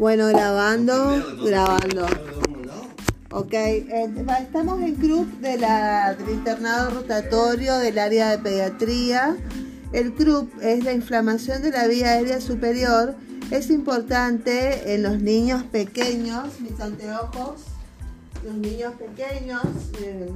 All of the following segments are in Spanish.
Bueno, grabando, grabando. Ok, eh, estamos en CRUP de la, del internado rotatorio del área de pediatría. El CRUP es la inflamación de la vía aérea superior. Es importante en los niños pequeños, mis anteojos, los niños pequeños, eh,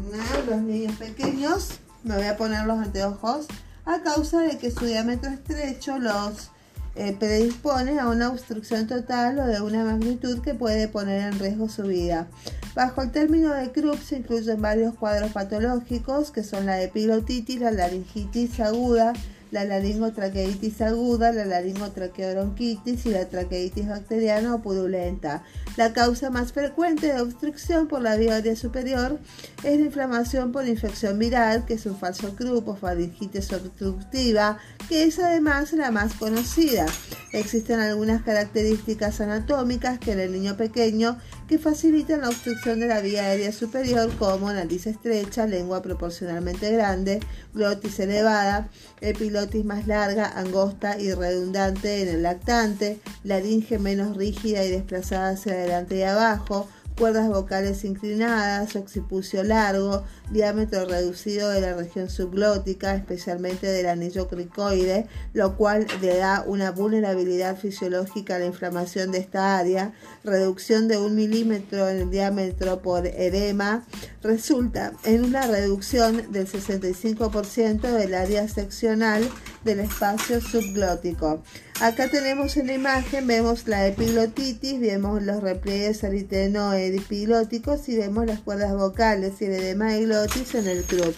los niños pequeños, me voy a poner los anteojos, a causa de que su diámetro estrecho los eh, predispone a una obstrucción total o de una magnitud que puede poner en riesgo su vida. Bajo el término de Krupp se incluyen varios cuadros patológicos que son la epilotitis, la laringitis aguda, la laringotraqueitis aguda, la laringotraqueobronquitis y la traqueitis bacteriana o purulenta. La causa más frecuente de obstrucción por la vía aérea superior es la inflamación por infección viral, que es un falso grupo faringitis obstructiva, que es además la más conocida. Existen algunas características anatómicas que en el niño pequeño que facilitan la obstrucción de la vía aérea superior como nariz estrecha, lengua proporcionalmente grande, glotis elevada, epilotis más larga, angosta y redundante en el lactante, laringe menos rígida y desplazada hacia adelante y abajo, cuerdas vocales inclinadas, occipucio largo, diámetro reducido de la región subglótica, especialmente del anillo cricoide, lo cual le da una vulnerabilidad fisiológica a la inflamación de esta área, reducción de un milímetro en el diámetro por edema, resulta en una reducción del 65% del área seccional del espacio subglótico. Acá tenemos en la imagen, vemos la epiglotitis, vemos los repliegues eriteno-epilóticos y vemos las cuerdas vocales y el edema de glotis en el CRUP.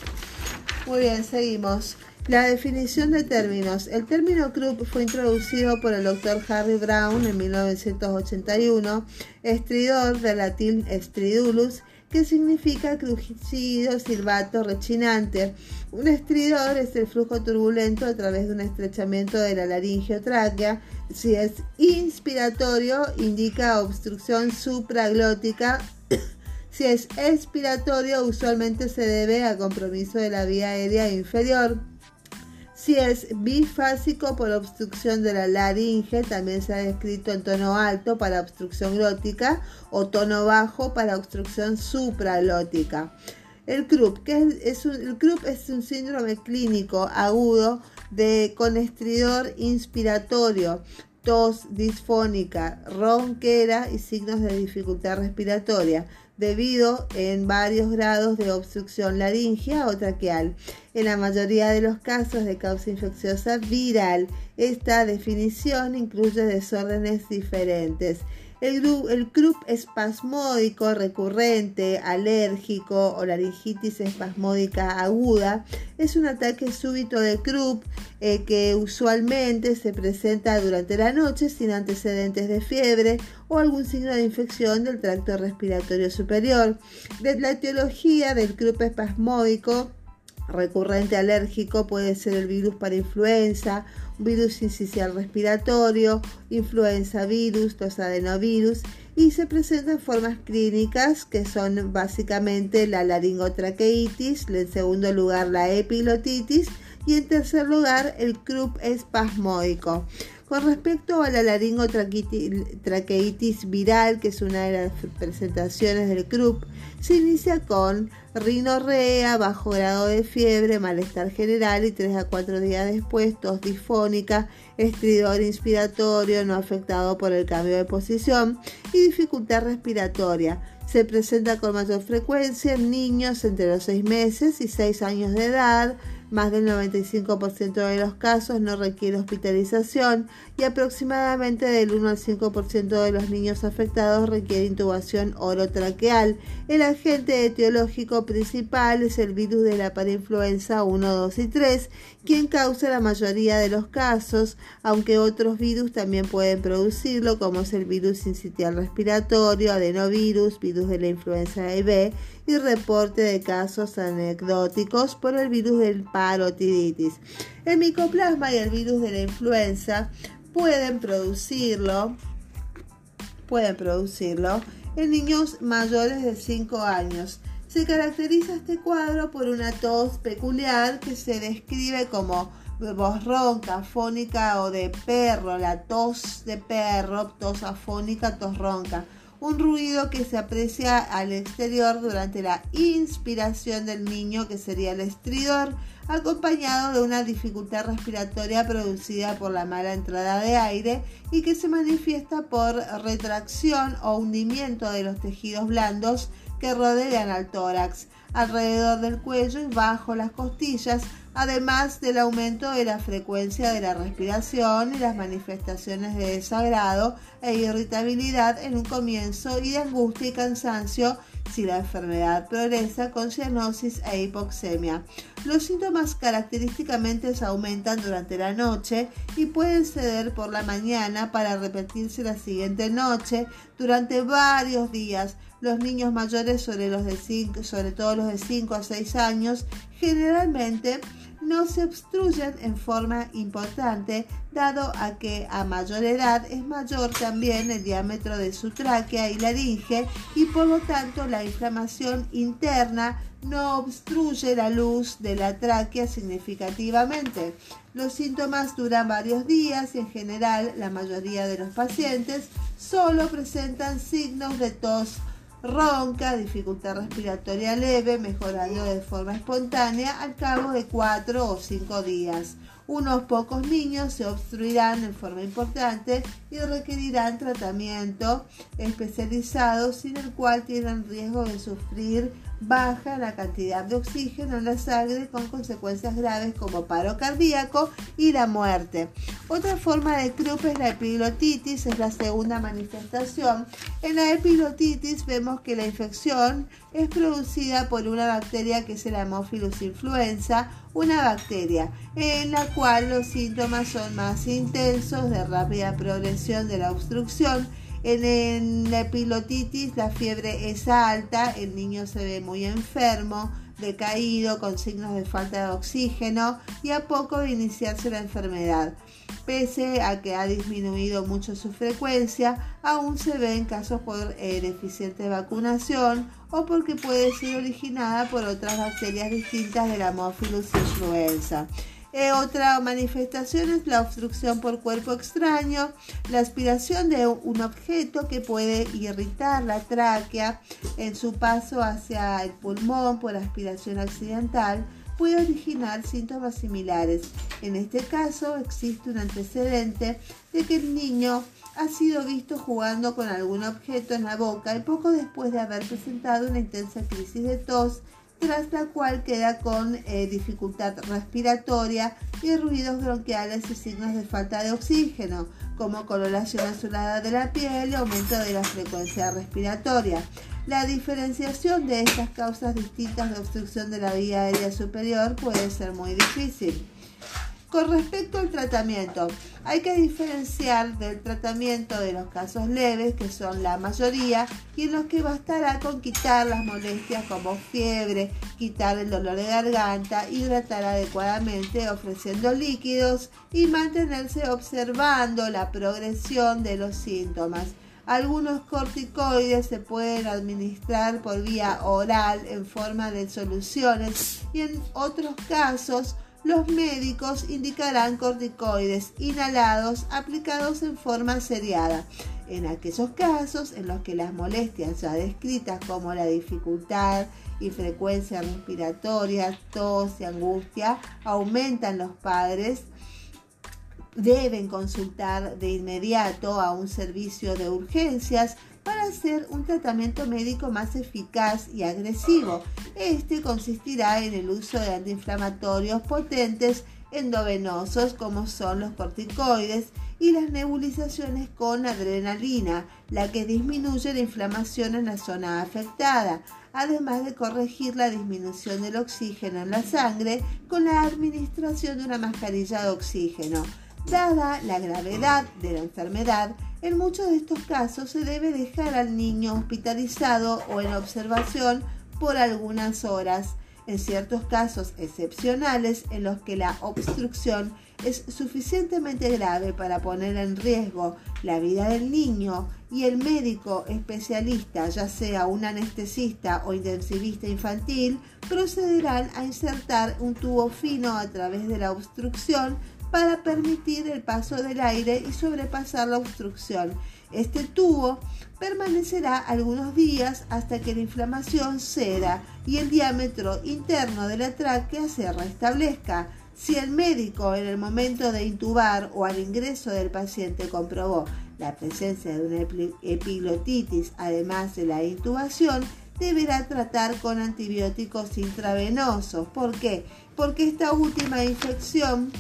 Muy bien, seguimos. La definición de términos. El término CRUP fue introducido por el doctor Harry Brown en 1981, estridor de latín stridulus, que significa crujido, silbato, rechinante. Un estridor es el flujo turbulento a través de un estrechamiento de la laringe o tráquea. Si es inspiratorio, indica obstrucción supraglótica. si es expiratorio, usualmente se debe a compromiso de la vía aérea inferior. Si es bifásico por obstrucción de la laringe, también se ha descrito en tono alto para obstrucción glótica o tono bajo para obstrucción supraglótica. El CRUP, que es, un, síndrome clínico agudo de, con estridor inspiratorio, tos disfónica, ronquera y signos de dificultad respiratoria debido en varios grados de obstrucción laringea o traqueal. En la mayoría de los casos de causa infecciosa viral, esta definición incluye desórdenes diferentes. El, el CRUP espasmódico recurrente, alérgico o laringitis espasmódica aguda es un ataque súbito de CRUP eh, que usualmente se presenta durante la noche sin antecedentes de fiebre o algún signo de infección del tracto respiratorio superior. De la etiología del CRUP espasmódico recurrente alérgico puede ser el virus para influenza, virus incisional respiratorio, influenza virus, los adenovirus y se presentan formas clínicas que son básicamente la laringotraqueitis, en segundo lugar la epilotitis y en tercer lugar el croup espasmódico. Con respecto a la laringotraqueitis viral, que es una de las presentaciones del CRUP, se inicia con rinorrea, bajo grado de fiebre, malestar general y 3 a 4 días después tos disfónica, estridor inspiratorio no afectado por el cambio de posición y dificultad respiratoria. Se presenta con mayor frecuencia en niños entre los 6 meses y 6 años de edad, más del 95% de los casos no requiere hospitalización y aproximadamente del 1 al 5% de los niños afectados requiere intubación orotraqueal. El agente etiológico principal es el virus de la parainfluenza 1, 2 y 3, quien causa la mayoría de los casos, aunque otros virus también pueden producirlo, como es el virus incitial respiratorio, adenovirus, virus de la influenza y B y reporte de casos anecdóticos por el virus del parotiditis. El micoplasma y el virus de la influenza pueden producirlo, pueden producirlo en niños mayores de 5 años. Se caracteriza este cuadro por una tos peculiar que se describe como voz ronca, afónica o de perro, la tos de perro, tos afónica, tos ronca. Un ruido que se aprecia al exterior durante la inspiración del niño, que sería el estridor, acompañado de una dificultad respiratoria producida por la mala entrada de aire y que se manifiesta por retracción o hundimiento de los tejidos blandos que rodean al tórax, alrededor del cuello y bajo las costillas, además del aumento de la frecuencia de la respiración y las manifestaciones de desagrado e irritabilidad en un comienzo y de angustia y cansancio si la enfermedad progresa con cianosis e hipoxemia. Los síntomas característicamente aumentan durante la noche y pueden ceder por la mañana para repetirse la siguiente noche durante varios días. Los niños mayores, sobre, los de cinco, sobre todo los de 5 a 6 años, generalmente no se obstruyen en forma importante, dado a que a mayor edad es mayor también el diámetro de su tráquea y laringe y por lo tanto la inflamación interna no obstruye la luz de la tráquea significativamente. Los síntomas duran varios días y en general la mayoría de los pacientes solo presentan signos de tos ronca, dificultad respiratoria leve, mejorando de forma espontánea al cabo de cuatro o cinco días. Unos pocos niños se obstruirán en forma importante requerirán tratamiento especializado sin el cual tienen riesgo de sufrir baja la cantidad de oxígeno en la sangre con consecuencias graves como paro cardíaco y la muerte. Otra forma de Krupp es la epiglotitis, es la segunda manifestación. En la epiglotitis vemos que la infección es producida por una bacteria que es el Haemophilus influenza, una bacteria en la cual los síntomas son más intensos de rápida progresión de la obstrucción en, la epilotitis la fiebre es alta, el niño se ve muy enfermo, decaído, con signos de falta de oxígeno y a poco de iniciarse la enfermedad. Pese a que ha disminuido mucho su frecuencia, aún se ven casos por eh, deficiente vacunación o porque puede ser originada por otras bacterias distintas de la Haemophilus influenza. Eh, otra manifestación es la obstrucción por cuerpo extraño, la aspiración de un objeto que puede irritar la tráquea en su paso hacia el pulmón por aspiración accidental puede originar síntomas similares. En este caso existe un antecedente de que el niño ha sido visto jugando con algún objeto en la boca y poco después de haber presentado una intensa crisis de tos tras la cual queda con eh, dificultad respiratoria y ruidos bronquiales y signos de falta de oxígeno, como coloración azulada de la piel y aumento de la frecuencia respiratoria. La diferenciación de estas causas distintas de obstrucción de la vía aérea superior puede ser muy difícil. Con respecto al tratamiento, hay que diferenciar del tratamiento de los casos leves, que son la mayoría, y en los que bastará con quitar las molestias como fiebre, quitar el dolor de garganta, hidratar adecuadamente ofreciendo líquidos y mantenerse observando la progresión de los síntomas. Algunos corticoides se pueden administrar por vía oral en forma de soluciones y en otros casos los médicos indicarán corticoides inhalados aplicados en forma seriada. En aquellos casos en los que las molestias ya descritas como la dificultad y frecuencia respiratoria, tos y angustia aumentan los padres, deben consultar de inmediato a un servicio de urgencias para hacer un tratamiento médico más eficaz y agresivo. Este consistirá en el uso de antiinflamatorios potentes endovenosos como son los corticoides y las nebulizaciones con adrenalina, la que disminuye la inflamación en la zona afectada, además de corregir la disminución del oxígeno en la sangre con la administración de una mascarilla de oxígeno. Dada la gravedad de la enfermedad, en muchos de estos casos se debe dejar al niño hospitalizado o en observación por algunas horas. En ciertos casos excepcionales en los que la obstrucción es suficientemente grave para poner en riesgo la vida del niño y el médico especialista, ya sea un anestesista o intensivista infantil, procederán a insertar un tubo fino a través de la obstrucción para permitir el paso del aire y sobrepasar la obstrucción. Este tubo permanecerá algunos días hasta que la inflamación ceda y el diámetro interno de la tráquea se restablezca. Si el médico en el momento de intubar o al ingreso del paciente comprobó la presencia de una epiglotitis además de la intubación, deberá tratar con antibióticos intravenosos. ¿Por qué? Porque esta última infección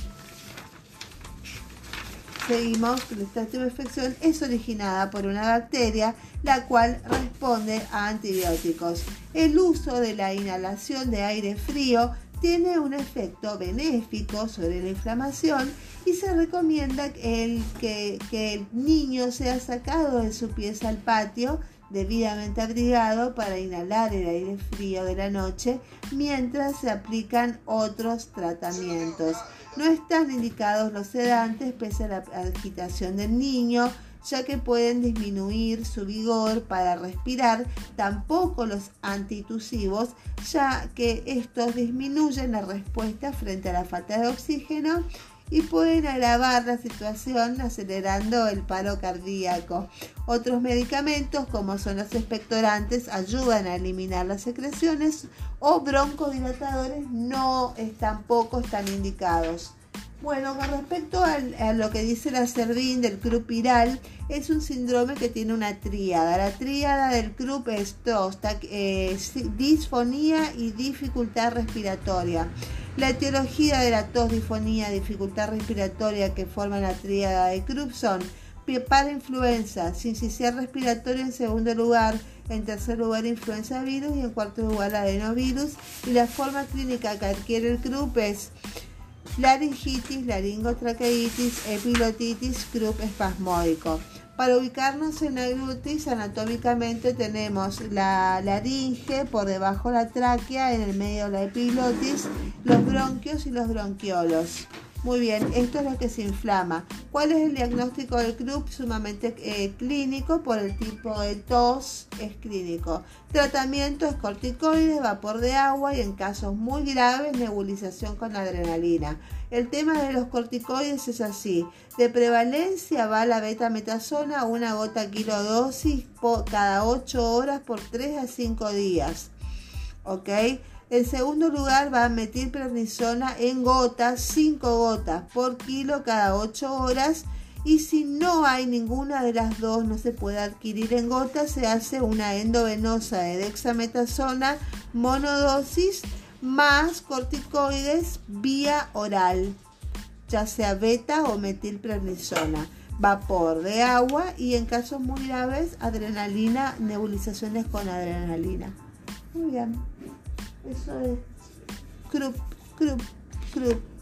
seguimos que esta infección es originada por una bacteria la cual responde a antibióticos. El uso de la inhalación de aire frío tiene un efecto benéfico sobre la inflamación y se recomienda el, que, que el niño sea sacado de su pieza al patio debidamente abrigado para inhalar el aire frío de la noche mientras se aplican otros tratamientos. No están indicados los sedantes pese a la agitación del niño, ya que pueden disminuir su vigor para respirar, tampoco los antitusivos, ya que estos disminuyen la respuesta frente a la falta de oxígeno y pueden agravar la situación acelerando el paro cardíaco. Otros medicamentos, como son los expectorantes, ayudan a eliminar las secreciones o broncodilatadores no tampoco están indicados. Bueno, con respecto a lo que dice la CERVIN del CRUP viral, es un síndrome que tiene una tríada. La tríada del CRUP es tos, eh, disfonía y dificultad respiratoria. La etiología de la tos, disfonía, dificultad respiratoria que forman la tríada de Krupp son para influenza, sincicial respiratorio en segundo lugar, en tercer lugar influenza virus y en cuarto lugar adenovirus. Y la forma clínica que adquiere el Krupp es laringitis, laringotraqueitis, epilotitis, Krupp espasmódico. Para ubicarnos en la glutis, anatómicamente tenemos la laringe por debajo de la tráquea, en el medio la epiglotis, los bronquios y los bronquiolos. Muy bien, esto es lo que se inflama. ¿Cuál es el diagnóstico del club? Sumamente eh, clínico por el tipo de tos, es clínico. Tratamiento es corticoides, vapor de agua y en casos muy graves nebulización con adrenalina. El tema de los corticoides es así. De prevalencia va la betametasona, una gota kilodosis cada 8 horas por 3 a 5 días. ¿Ok? En segundo lugar va a metilprednisona en gotas, 5 gotas por kilo cada 8 horas. Y si no hay ninguna de las dos, no se puede adquirir en gotas, se hace una endovenosa de dexametasona monodosis más corticoides vía oral, ya sea beta o metilprednisona, vapor de agua y en casos muy graves adrenalina, nebulizaciones con adrenalina. Muy bien, eso es crup, crup, crup.